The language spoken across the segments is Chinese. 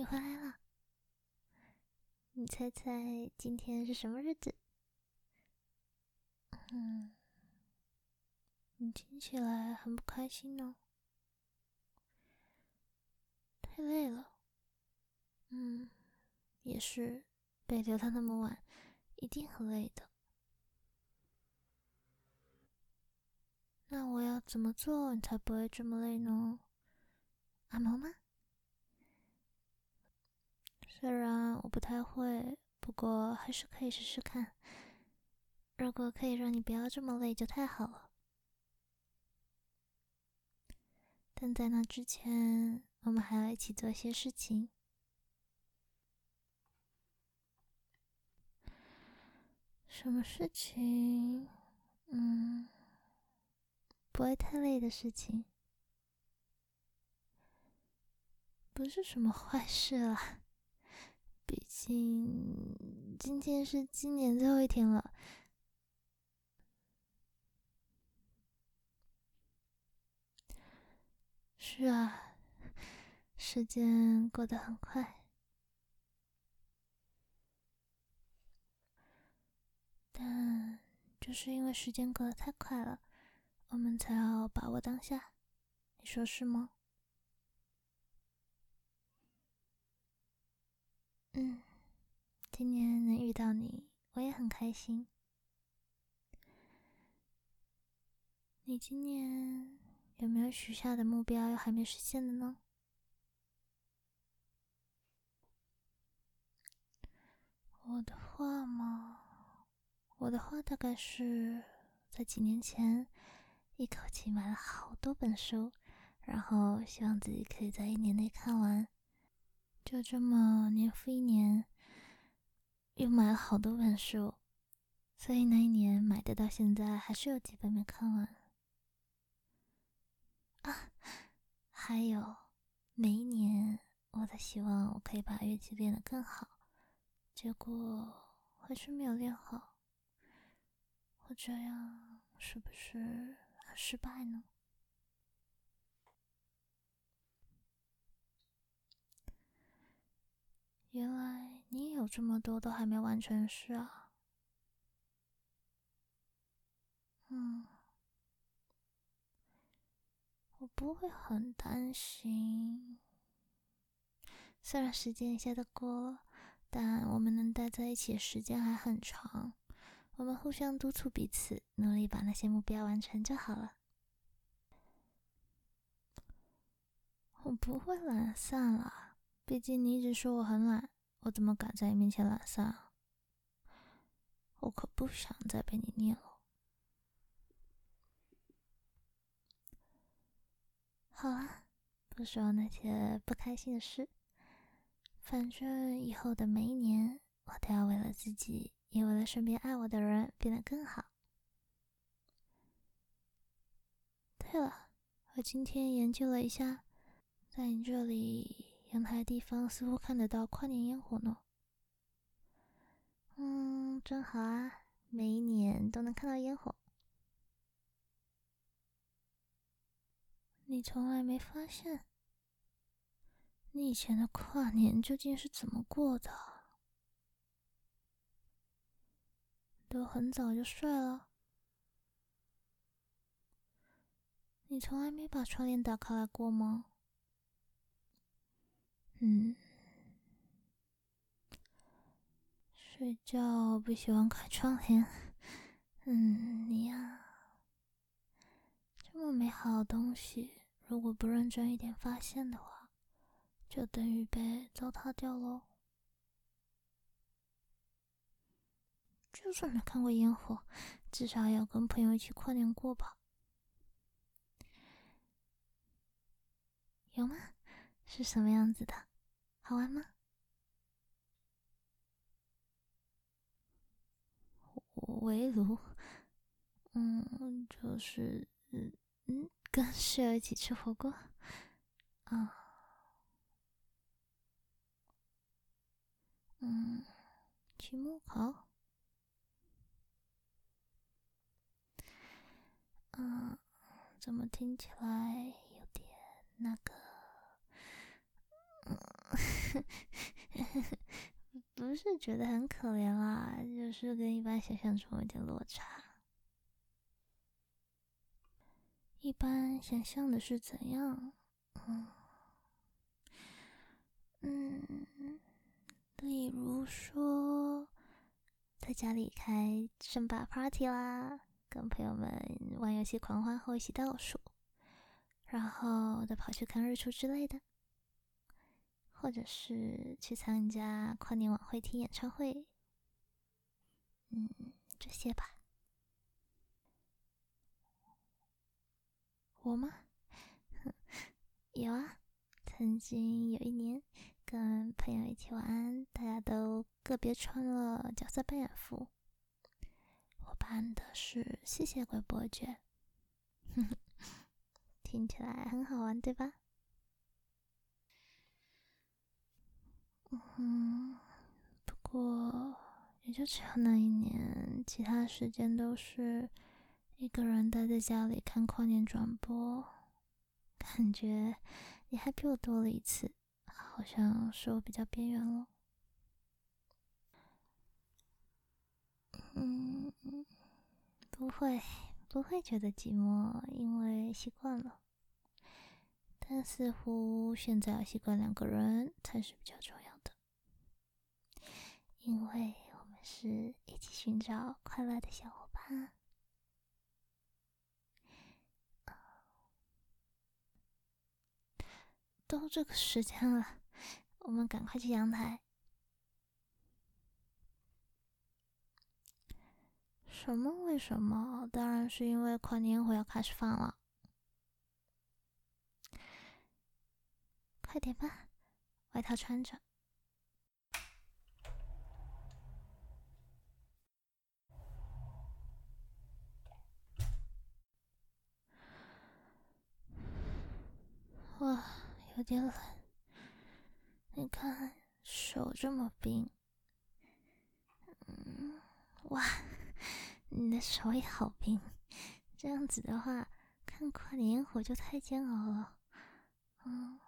你回来了。你猜猜今天是什么日子？嗯，你听起来很不开心呢。太累了。嗯，也是，被留到那么晚，一定很累的。那我要怎么做，你才不会这么累呢？按摩吗？虽然我不太会，不过还是可以试试看。如果可以让你不要这么累，就太好了。但在那之前，我们还要一起做些事情。什么事情？嗯，不会太累的事情，不是什么坏事啦。毕竟今天是今年最后一天了。是啊，时间过得很快，但就是因为时间过得太快了，我们才要把握当下。你说是吗？嗯，今年能遇到你，我也很开心。你今年有没有许下的目标又还没实现的呢？我的话嘛，我的话大概是在几年前，一口气买了好多本书，然后希望自己可以在一年内看完。就这么年复一年，又买了好多本书，所以那一年买的到现在还是有几本没看完。啊，还有每一年我都希望我可以把乐器练得更好，结果还是没有练好。我这样是不是很失败呢？原来你也有这么多都还没完成事啊！嗯，我不会很担心。虽然时间一下子过了，但我们能待在一起的时间还很长。我们互相督促彼此，努力把那些目标完成就好了。我不会懒散了。毕竟你一直说我很懒，我怎么敢在你面前懒散啊？我可不想再被你念了。好了，不说那些不开心的事。反正以后的每一年，我都要为了自己，也为了身边爱我的人变得更好。对了，我今天研究了一下，在你这里。阳台地方似乎看得到跨年烟火呢。嗯，真好啊，每一年都能看到烟火。你从来没发现，你以前的跨年究竟是怎么过的？都很早就睡了。你从来没把窗帘打开来过吗？嗯，睡觉不喜欢开窗帘。嗯，你呀，这么美好的东西，如果不认真一点发现的话，就等于被糟蹋掉喽。就算没看过烟火，至少也要跟朋友一起跨年过吧？有吗？是什么样子的？好玩吗？围炉，嗯，就是嗯嗯，跟室友一起吃火锅，啊，嗯，期末考，嗯，怎么听起来有点那个？不是觉得很可怜啦，就是跟一般想象中有点落差。一般想象的是怎样？嗯嗯，例如说，在家里开生把 party 啦，跟朋友们玩游戏狂欢后一起倒数，然后再跑去看日出之类的。或者是去参加跨年晚会、听演唱会，嗯，这些吧。我吗？有啊，曾经有一年跟朋友一起玩，大家都个别穿了角色扮演服。我扮的是吸血鬼伯爵，听起来很好玩，对吧？嗯，不过也就只有那一年，其他时间都是一个人待在家里看跨年转播，感觉你还比我多了一次，好像是我比较边缘了。嗯，不会，不会觉得寂寞，因为习惯了。但似乎现在要习惯两个人才是比较重要。因为我们是一起寻找快乐的小伙伴。都这个时间了，我们赶快去阳台。什么？为什么？当然是因为跨年会要开始放了。快点吧，外套穿着。哇，有点冷。你看手这么冰，嗯，哇，你的手也好冰。这样子的话，看跨年烟火就太煎熬了。嗯，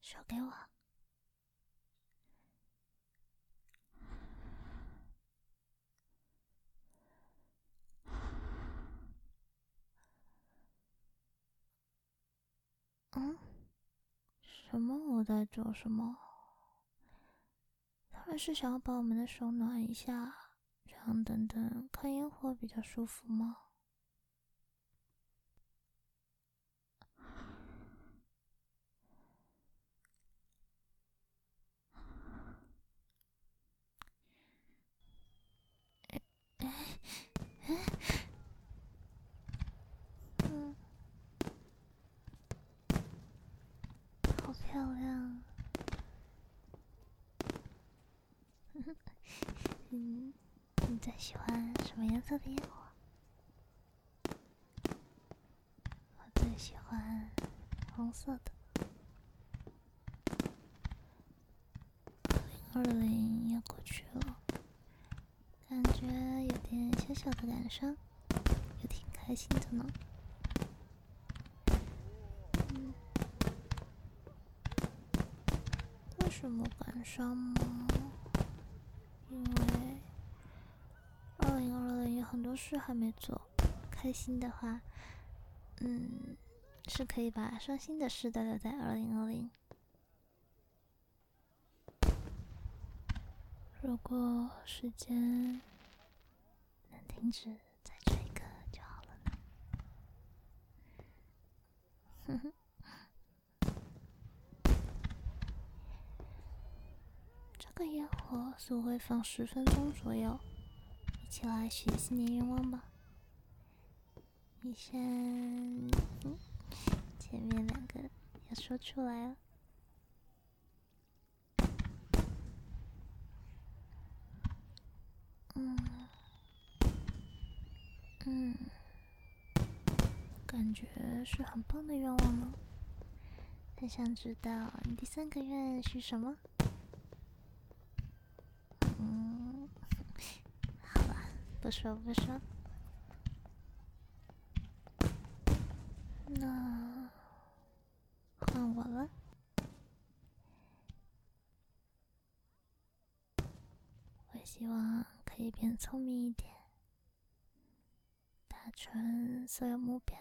手给我。嗯，什么？我在做什么？他们是想要把我们的手暖一下，这样等等看烟火比较舒服吗？嗯，你最喜欢什么颜色的烟火？我最喜欢红色的。二零二零要过去了，感觉有点小小的感伤，又挺开心的呢。为什么感伤吗？因为二零二零有很多事还没做。开心的话，嗯，是可以把伤心的事都留在二零二零。如果时间能停止在这一刻就好了。哼哼。这个烟火似乎会放十分钟左右，起来许新年愿望吧。你先，前面两个要说出来了。嗯，嗯，感觉是很棒的愿望呢。很想知道你第三个愿是什么。不说不说。那换我了。我希望可以变聪明一点。达成所有目标。